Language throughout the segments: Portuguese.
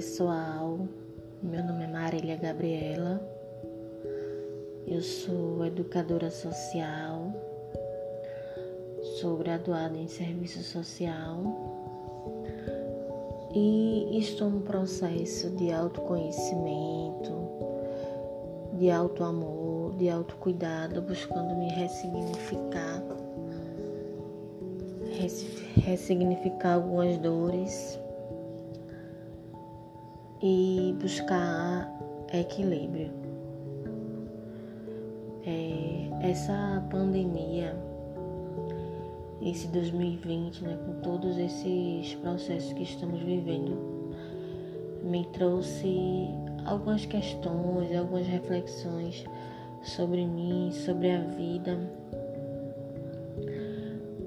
pessoal, meu nome é Marília Gabriela, eu sou educadora social, sou graduada em serviço social. E estou no processo de autoconhecimento, de autoamor, de autocuidado, buscando me ressignificar, ressignificar algumas dores e buscar equilíbrio. É, essa pandemia, esse 2020, né, com todos esses processos que estamos vivendo, me trouxe algumas questões, algumas reflexões sobre mim, sobre a vida.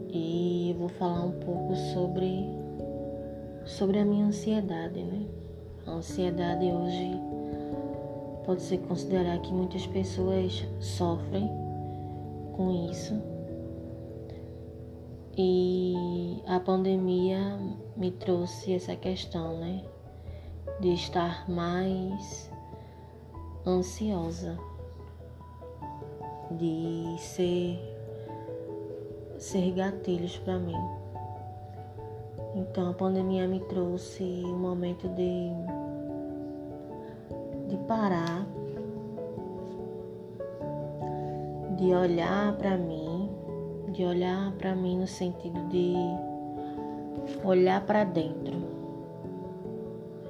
E vou falar um pouco sobre sobre a minha ansiedade, né? A ansiedade hoje pode ser considerar que muitas pessoas sofrem com isso. E a pandemia me trouxe essa questão, né? De estar mais ansiosa, de ser ser gatilhos para mim. Então a pandemia me trouxe um momento de, de parar, de olhar para mim, de olhar para mim no sentido de olhar para dentro,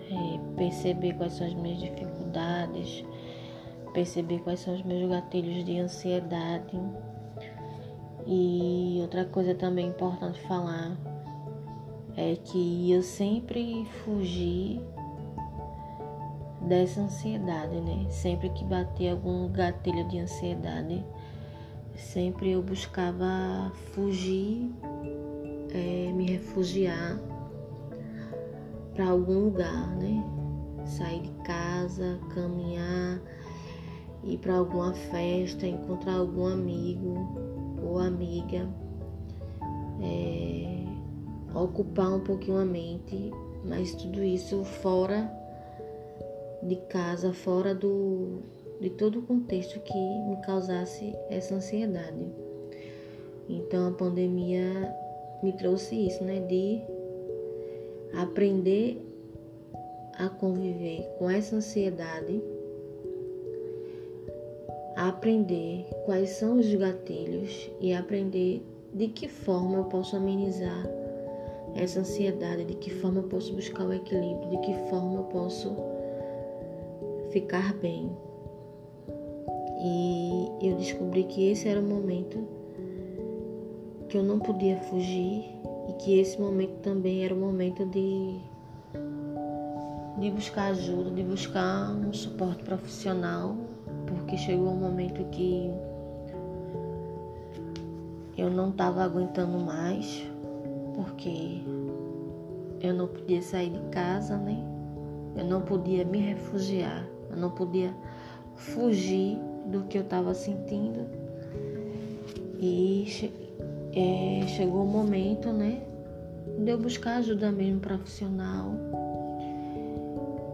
é, perceber quais são as minhas dificuldades, perceber quais são os meus gatilhos de ansiedade. E outra coisa também importante falar é que eu sempre fugi dessa ansiedade, né? Sempre que batia algum gatilho de ansiedade, sempre eu buscava fugir, é, me refugiar para algum lugar, né? Sair de casa, caminhar, ir para alguma festa, encontrar algum amigo ou amiga. É, ocupar um pouquinho a mente, mas tudo isso fora de casa, fora do, de todo o contexto que me causasse essa ansiedade. Então a pandemia me trouxe isso, né? De aprender a conviver com essa ansiedade, aprender quais são os gatilhos e aprender de que forma eu posso amenizar essa ansiedade, de que forma eu posso buscar o equilíbrio, de que forma eu posso ficar bem. E eu descobri que esse era o momento que eu não podia fugir e que esse momento também era o momento de de buscar ajuda, de buscar um suporte profissional, porque chegou um momento que eu não estava aguentando mais, porque eu não podia sair de casa, né? Eu não podia me refugiar, eu não podia fugir do que eu estava sentindo. E é, chegou o momento, né, de eu buscar ajuda mesmo profissional.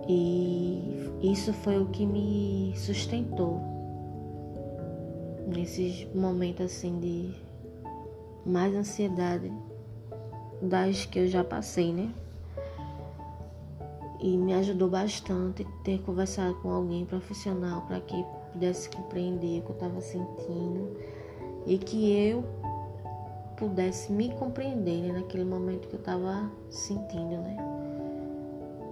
E isso foi o que me sustentou nesses momentos assim de mais ansiedade das que eu já passei, né? E me ajudou bastante ter conversado com alguém profissional para que pudesse compreender o que eu estava sentindo e que eu pudesse me compreender né, naquele momento que eu estava sentindo, né?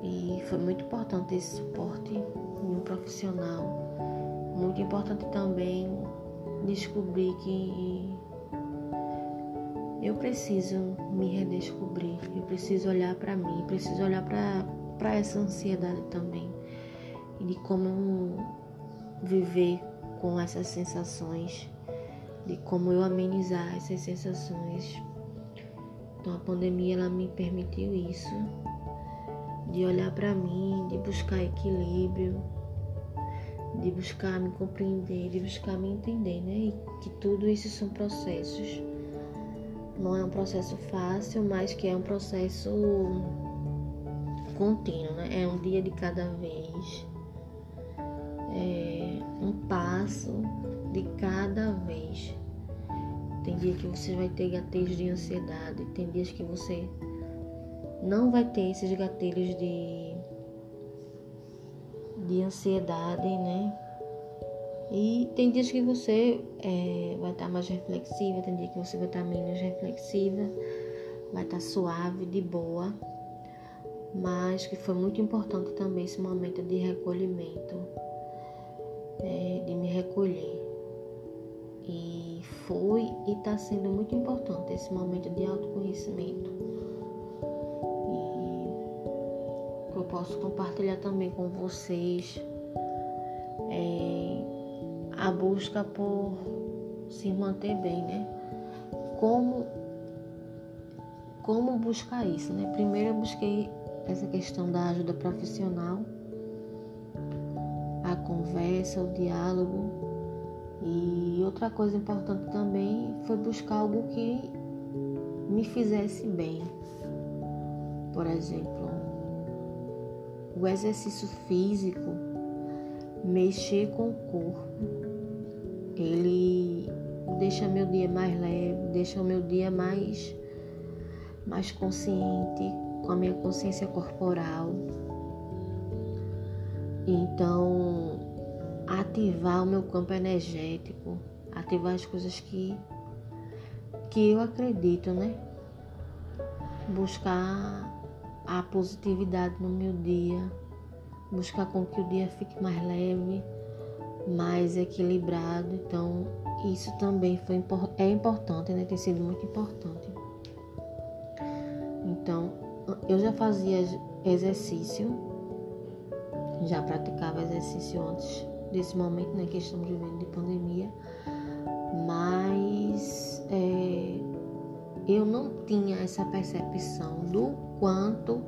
E foi muito importante esse suporte de um profissional. Muito importante também descobrir que eu preciso me redescobrir, eu preciso olhar para mim, preciso olhar para essa ansiedade também e de como viver com essas sensações, de como eu amenizar essas sensações. Então a pandemia ela me permitiu isso, de olhar para mim, de buscar equilíbrio, de buscar me compreender, de buscar me entender, né? E que tudo isso são processos não é um processo fácil, mas que é um processo contínuo, né? É um dia de cada vez. É um passo de cada vez. Tem dia que você vai ter gatilhos de ansiedade, tem dias que você não vai ter esses gatilhos de, de ansiedade, né? E tem dias que você é, vai estar mais reflexiva, tem dia que você vai estar menos reflexiva, vai estar suave, de boa, mas que foi muito importante também esse momento de recolhimento, é, de me recolher. E foi e está sendo muito importante esse momento de autoconhecimento. E que eu posso compartilhar também com vocês. É, a busca por se manter bem, né? Como como buscar isso, né? Primeiro eu busquei essa questão da ajuda profissional, a conversa, o diálogo. E outra coisa importante também foi buscar algo que me fizesse bem. Por exemplo, o exercício físico, mexer com o corpo, ele deixa meu dia mais leve, deixa o meu dia mais, mais consciente, com a minha consciência corporal. Então, ativar o meu campo energético, ativar as coisas que, que eu acredito, né? Buscar a positividade no meu dia, buscar com que o dia fique mais leve mais equilibrado. Então, isso também foi, é importante, né? Tem sido muito importante. Então, eu já fazia exercício, já praticava exercício antes desse momento, né? Que estamos vivendo de pandemia, mas é, eu não tinha essa percepção do quanto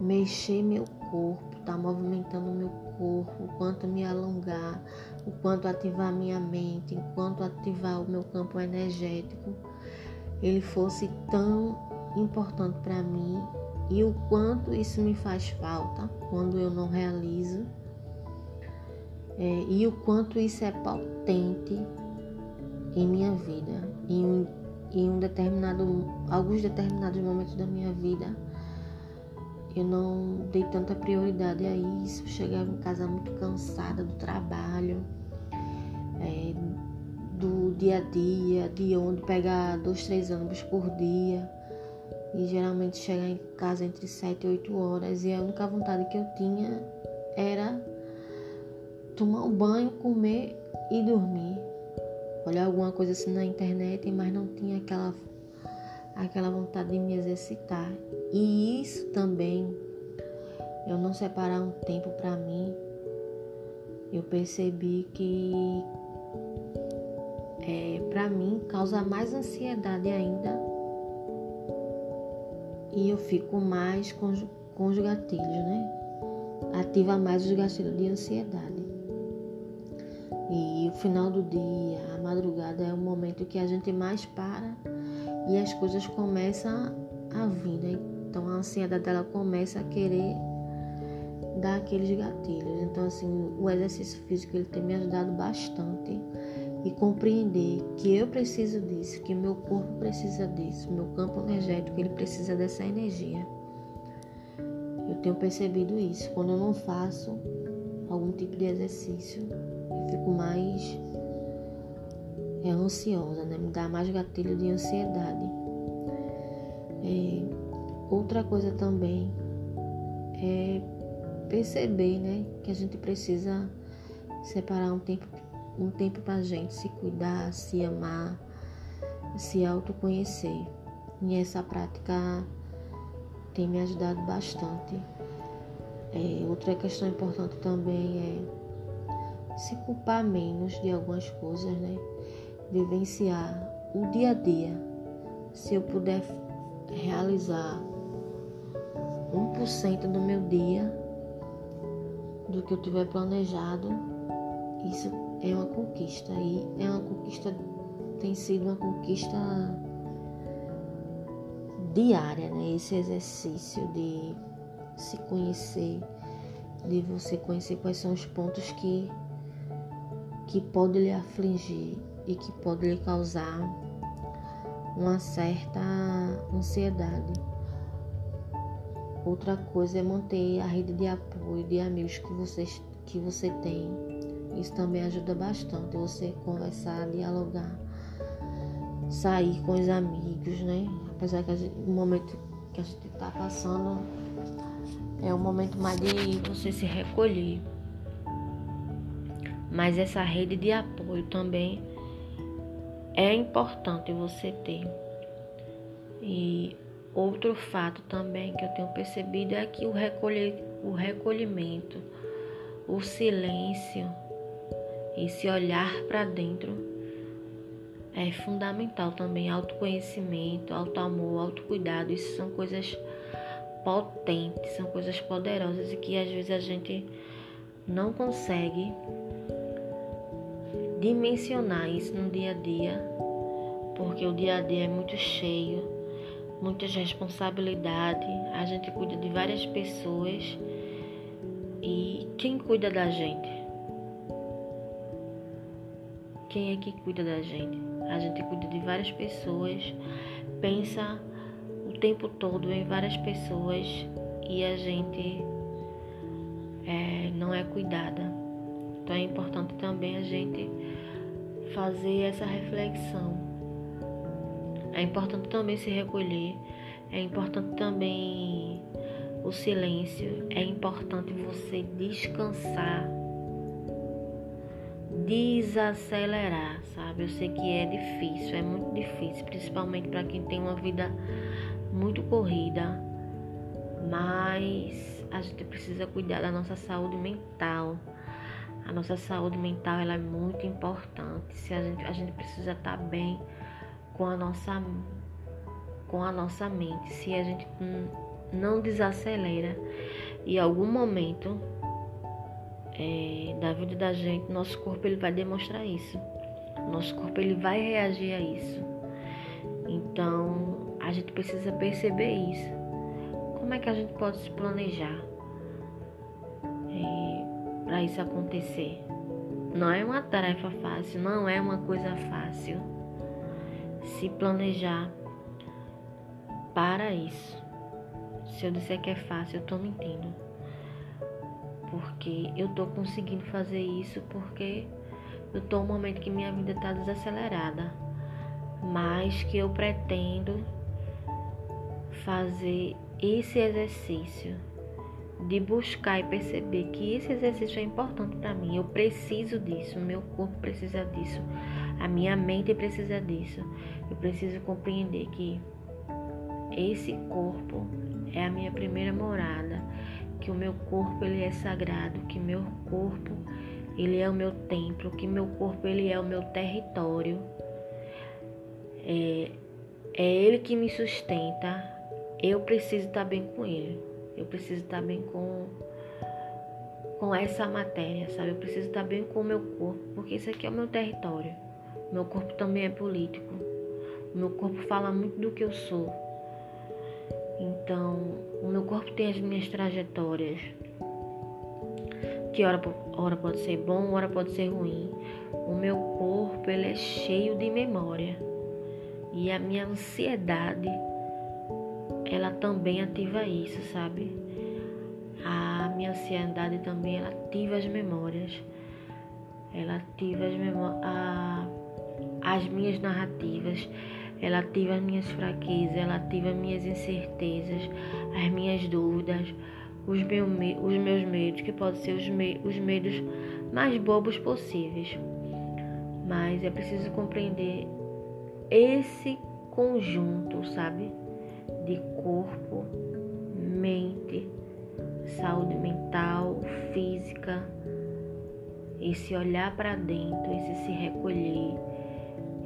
mexer meu corpo, tá movimentando meu corpo, o quanto me alongar, o quanto ativar minha mente, o quanto ativar o meu campo energético, ele fosse tão importante para mim e o quanto isso me faz falta quando eu não realizo é, e o quanto isso é potente em minha vida, em, em um determinado, alguns determinados momentos da minha vida eu não dei tanta prioridade a isso. Chegava em casa muito cansada do trabalho, é, do dia a dia, de onde pegar dois, três ônibus por dia. E geralmente chegar em casa entre sete e oito horas. E a única vontade que eu tinha era tomar um banho, comer e dormir. Olhar alguma coisa assim na internet, mas não tinha aquela aquela vontade de me exercitar. E isso também, eu não separar um tempo para mim, eu percebi que é, para mim causa mais ansiedade ainda e eu fico mais com, com os gatilhos, né? Ativa mais os gatilhos de ansiedade. E o final do dia, a madrugada é o momento que a gente mais para e as coisas começam a vir, né? Então a ansiedade dela começa a querer dar aqueles gatilhos. Então assim, o exercício físico ele tem me ajudado bastante e compreender que eu preciso disso, que meu corpo precisa disso, meu campo energético ele precisa dessa energia. Eu tenho percebido isso. Quando eu não faço algum tipo de exercício, eu fico mais é ansiosa, né? Me dá mais gatilho de ansiedade. É, outra coisa também é perceber, né, que a gente precisa separar um tempo, um tempo para gente se cuidar, se amar, se autoconhecer. E essa prática tem me ajudado bastante. É, outra questão importante também é se culpar menos de algumas coisas, né? vivenciar o dia a dia, se eu puder realizar 1% do meu dia, do que eu tiver planejado, isso é uma conquista. E é uma conquista, tem sido uma conquista diária, né? Esse exercício de se conhecer, de você conhecer quais são os pontos que que pode lhe afligir e que pode lhe causar uma certa ansiedade. Outra coisa é manter a rede de apoio de amigos que você, que você tem. Isso também ajuda bastante. Você conversar, dialogar, sair com os amigos, né? Apesar que o momento que a gente está passando é um momento mais de você se recolher. Mas essa rede de apoio também é importante você ter. E outro fato também que eu tenho percebido é que o, recolher, o recolhimento, o silêncio, esse olhar para dentro é fundamental também. Autoconhecimento, auto-amor, autocuidado, isso são coisas potentes, são coisas poderosas e que às vezes a gente não consegue dimensionar isso no dia a dia, porque o dia a dia é muito cheio, muitas responsabilidades, a gente cuida de várias pessoas e quem cuida da gente? Quem é que cuida da gente? A gente cuida de várias pessoas, pensa o tempo todo em várias pessoas e a gente é, não é cuidada. Então é importante também a gente fazer essa reflexão. É importante também se recolher, é importante também o silêncio, é importante você descansar, desacelerar, sabe? Eu sei que é difícil, é muito difícil, principalmente para quem tem uma vida muito corrida, mas a gente precisa cuidar da nossa saúde mental a nossa saúde mental ela é muito importante. Se a gente, a gente precisa estar bem com a nossa com a nossa mente. Se a gente não desacelera e em algum momento é, da vida da gente, nosso corpo ele vai demonstrar isso. Nosso corpo ele vai reagir a isso. Então a gente precisa perceber isso. Como é que a gente pode se planejar? para isso acontecer. Não é uma tarefa fácil, não é uma coisa fácil se planejar para isso. Se eu disser que é fácil, eu estou mentindo. Porque eu estou conseguindo fazer isso porque eu estou num momento que minha vida está desacelerada. Mas que eu pretendo fazer esse exercício de buscar e perceber que esse exercício é importante para mim. Eu preciso disso, meu corpo precisa disso, a minha mente precisa disso. Eu preciso compreender que esse corpo é a minha primeira morada, que o meu corpo ele é sagrado, que meu corpo ele é o meu templo, que meu corpo ele é o meu território. É, é ele que me sustenta. Eu preciso estar bem com ele. Eu preciso estar bem com com essa matéria, sabe? Eu preciso estar bem com o meu corpo, porque isso aqui é o meu território. Meu corpo também é político. Meu corpo fala muito do que eu sou. Então, o meu corpo tem as minhas trajetórias. Que hora, hora pode ser bom, hora pode ser ruim. O meu corpo ele é cheio de memória. E a minha ansiedade ela também ativa isso, sabe? A minha ansiedade também ela ativa as memórias. Ela ativa as, memórias, as minhas narrativas. Ela ativa as minhas fraquezas, ela ativa as minhas incertezas, as minhas dúvidas, os, meu, os meus medos, que podem ser os, me, os medos mais bobos possíveis. Mas é preciso compreender esse conjunto, sabe? de corpo, mente, saúde mental, física, esse olhar para dentro, esse se recolher,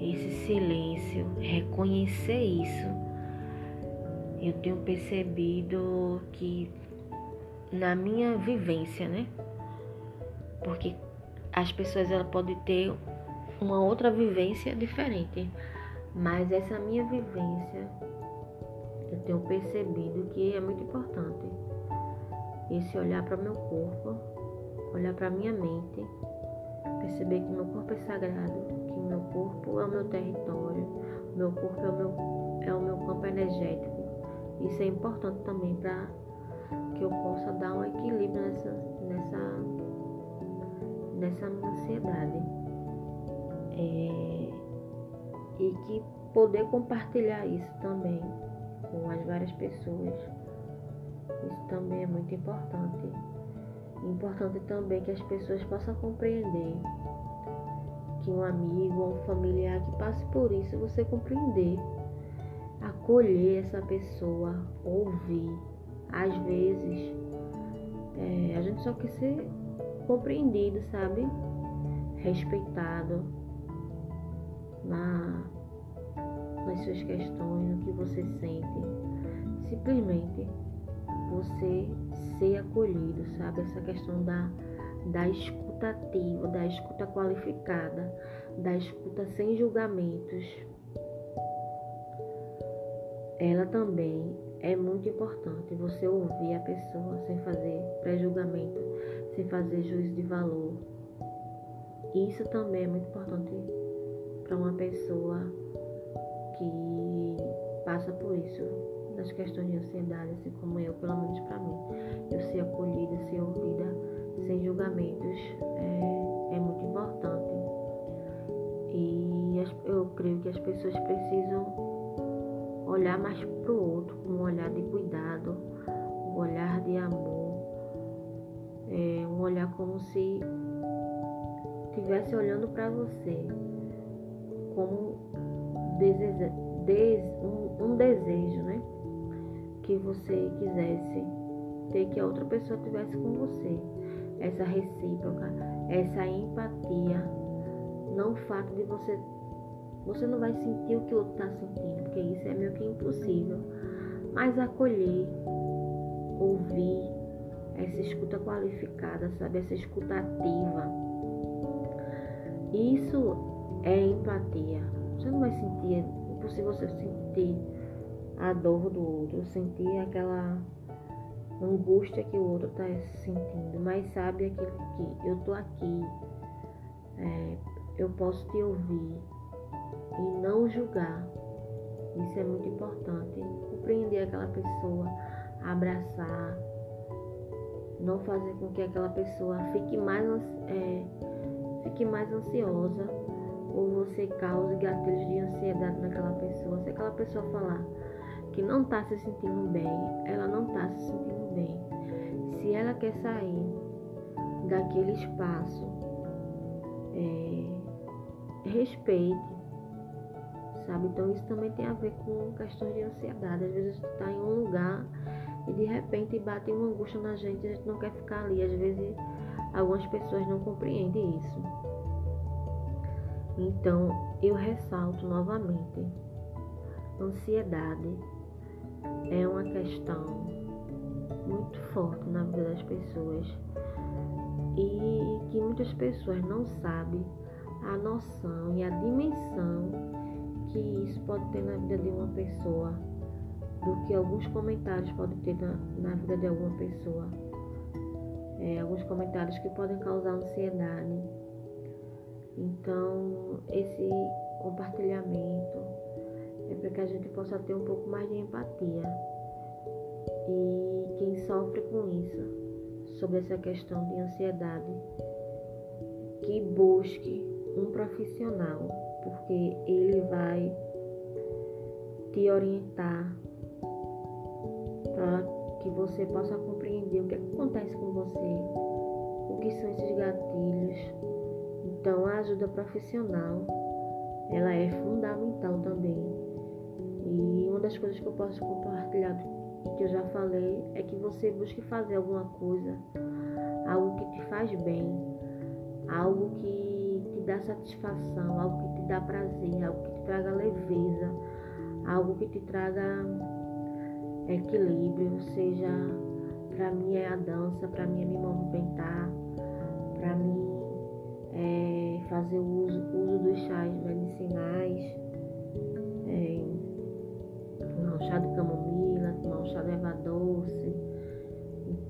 esse silêncio, reconhecer isso. Eu tenho percebido que na minha vivência, né? Porque as pessoas ela podem ter uma outra vivência diferente, mas essa minha vivência eu tenho percebido que é muito importante esse olhar para meu corpo, olhar para minha mente, perceber que meu corpo é sagrado, corpo é o meu território, meu corpo é o meu, é o meu campo energético. Isso é importante também para que eu possa dar um equilíbrio nessa, nessa, nessa ansiedade. É, e que poder compartilhar isso também com as várias pessoas. Isso também é muito importante. Importante também que as pessoas possam compreender que um amigo ou um familiar que passe por isso, você compreender, acolher essa pessoa, ouvir. Às vezes, é, a gente só quer ser compreendido, sabe? Respeitado na nas suas questões, no que você sente. Simplesmente você ser acolhido, sabe? Essa questão da, da escuta ativa, da escuta qualificada, da escuta sem julgamentos. Ela também é muito importante você ouvir a pessoa sem fazer pré-julgamento, sem fazer juízo de valor. Isso também é muito importante para uma pessoa que passa por isso, das questões de ansiedade, assim como eu, pelo menos para mim. Eu ser acolhida, ser ouvida, sem julgamentos, é, é muito importante. E eu creio que as pessoas precisam olhar mais para o outro, com um olhar de cuidado, um olhar de amor, é, um olhar como se estivesse olhando para você, como deseja, des, um, um desejo, né? Que você quisesse ter que a outra pessoa tivesse com você. Essa recíproca, essa empatia. Não o fato de você. Você não vai sentir o que o outro está sentindo, porque isso é meio que impossível. Mas acolher, ouvir, essa escuta qualificada, sabe? Essa escuta ativa. Isso é empatia. Você não vai sentir, é impossível você sentir a dor do outro, sentir aquela angústia que o outro está sentindo, mas sabe aquilo que eu tô aqui, é, eu posso te ouvir e não julgar. Isso é muito importante. Compreender aquela pessoa, abraçar, não fazer com que aquela pessoa fique mais, é, fique mais ansiosa ou você cause gatilhos de ansiedade naquela pessoa. Se aquela pessoa falar que não está se sentindo bem, ela não está se sentindo Se ela quer sair daquele espaço, é, respeite, sabe? Então isso também tem a ver com questões de ansiedade. Às vezes tu está em um lugar e de repente bate uma angústia na gente, a gente não quer ficar ali. Às vezes algumas pessoas não compreendem isso. Então, eu ressalto novamente: ansiedade é uma questão muito forte na vida das pessoas e que muitas pessoas não sabem a noção e a dimensão que isso pode ter na vida de uma pessoa, do que alguns comentários podem ter na, na vida de alguma pessoa. É, alguns comentários que podem causar ansiedade então, esse compartilhamento é para que a gente possa ter um pouco mais de empatia. E sofre com isso, sobre essa questão de ansiedade, que busque um profissional, porque ele vai te orientar para que você possa compreender o que acontece com você, o que são esses gatilhos então, a ajuda profissional, ela é fundamental também. E uma das coisas que eu posso compartilhar que eu já falei é que você busque fazer alguma coisa, algo que te faz bem, algo que te dá satisfação, algo que te dá prazer, algo que te traga leveza, algo que te traga equilíbrio, seja para mim é a dança, para mim é me movimentar, para mim é, fazer o uso, uso dos chás medicinais, é, não, chá de camomila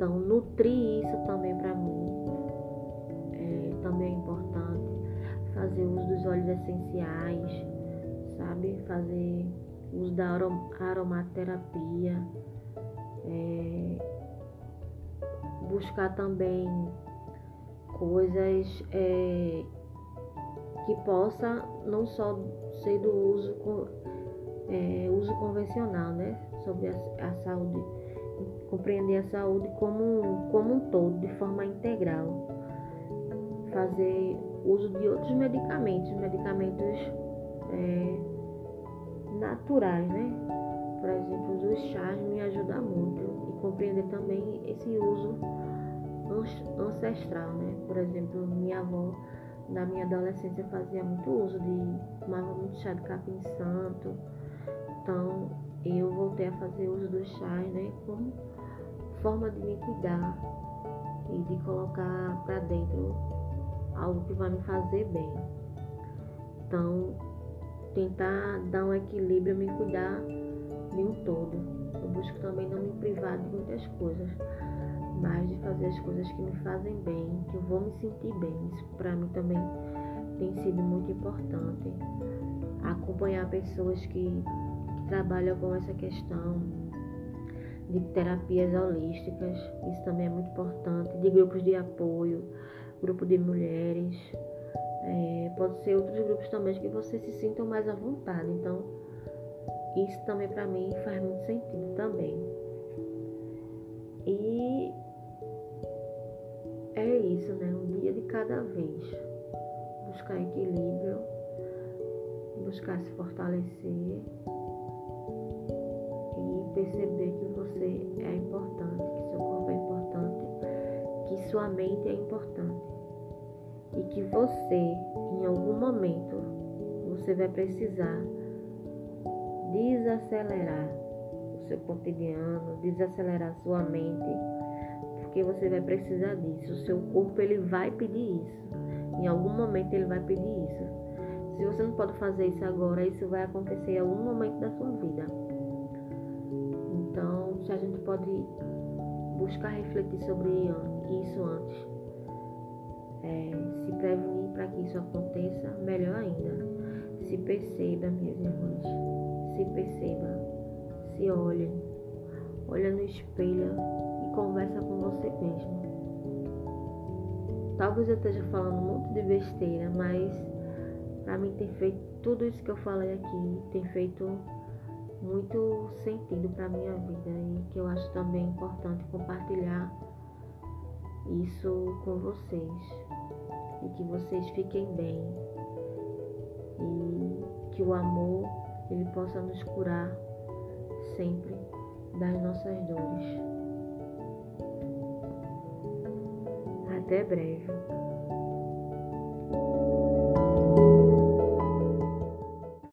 Então, nutrir isso também para mim é, também é importante. Fazer uso dos óleos essenciais, sabe? Fazer uso da aromaterapia. É, buscar também coisas é, que possa não só ser do uso, é, uso convencional, né? Sobre saúde, compreender a saúde como, como um todo, de forma integral. Fazer uso de outros medicamentos, medicamentos é, naturais, né? Por exemplo, os chás me ajudam muito e compreender também esse uso ancestral, né? Por exemplo, minha avó na minha adolescência fazia muito uso de tomava muito chá de capim santo. Então eu voltei a fazer uso dos chás, né? Como forma de me cuidar e de colocar para dentro algo que vai me fazer bem. Então, tentar dar um equilíbrio, me cuidar de um todo. Eu busco também não me privar de muitas coisas mas de fazer as coisas que me fazem bem, que eu vou me sentir bem. Isso para mim também tem sido muito importante. Acompanhar pessoas que, que trabalham com essa questão de terapias holísticas, isso também é muito importante, de grupos de apoio, grupo de mulheres. É, pode ser outros grupos também que vocês se sintam mais à vontade. Então, isso também para mim faz muito sentido também. E é isso, né? Um dia de cada vez. Buscar equilíbrio, buscar se fortalecer perceber que você é importante, que seu corpo é importante, que sua mente é importante e que você, em algum momento, você vai precisar desacelerar o seu cotidiano, desacelerar sua mente porque você vai precisar disso. O seu corpo ele vai pedir isso. Em algum momento ele vai pedir isso. Se você não pode fazer isso agora, isso vai acontecer em algum momento da sua vida. A gente pode buscar refletir sobre isso antes, é, se prevenir para que isso aconteça, melhor ainda. Se perceba, minhas irmãs, se perceba, se olhe, olha no espelho conversa com você mesmo. Talvez eu esteja falando muito de besteira, mas para mim tem feito tudo isso que eu falei aqui, tem feito muito sentido para minha vida e que eu acho também importante compartilhar isso com vocês e que vocês fiquem bem e que o amor ele possa nos curar sempre das nossas dores. Até breve.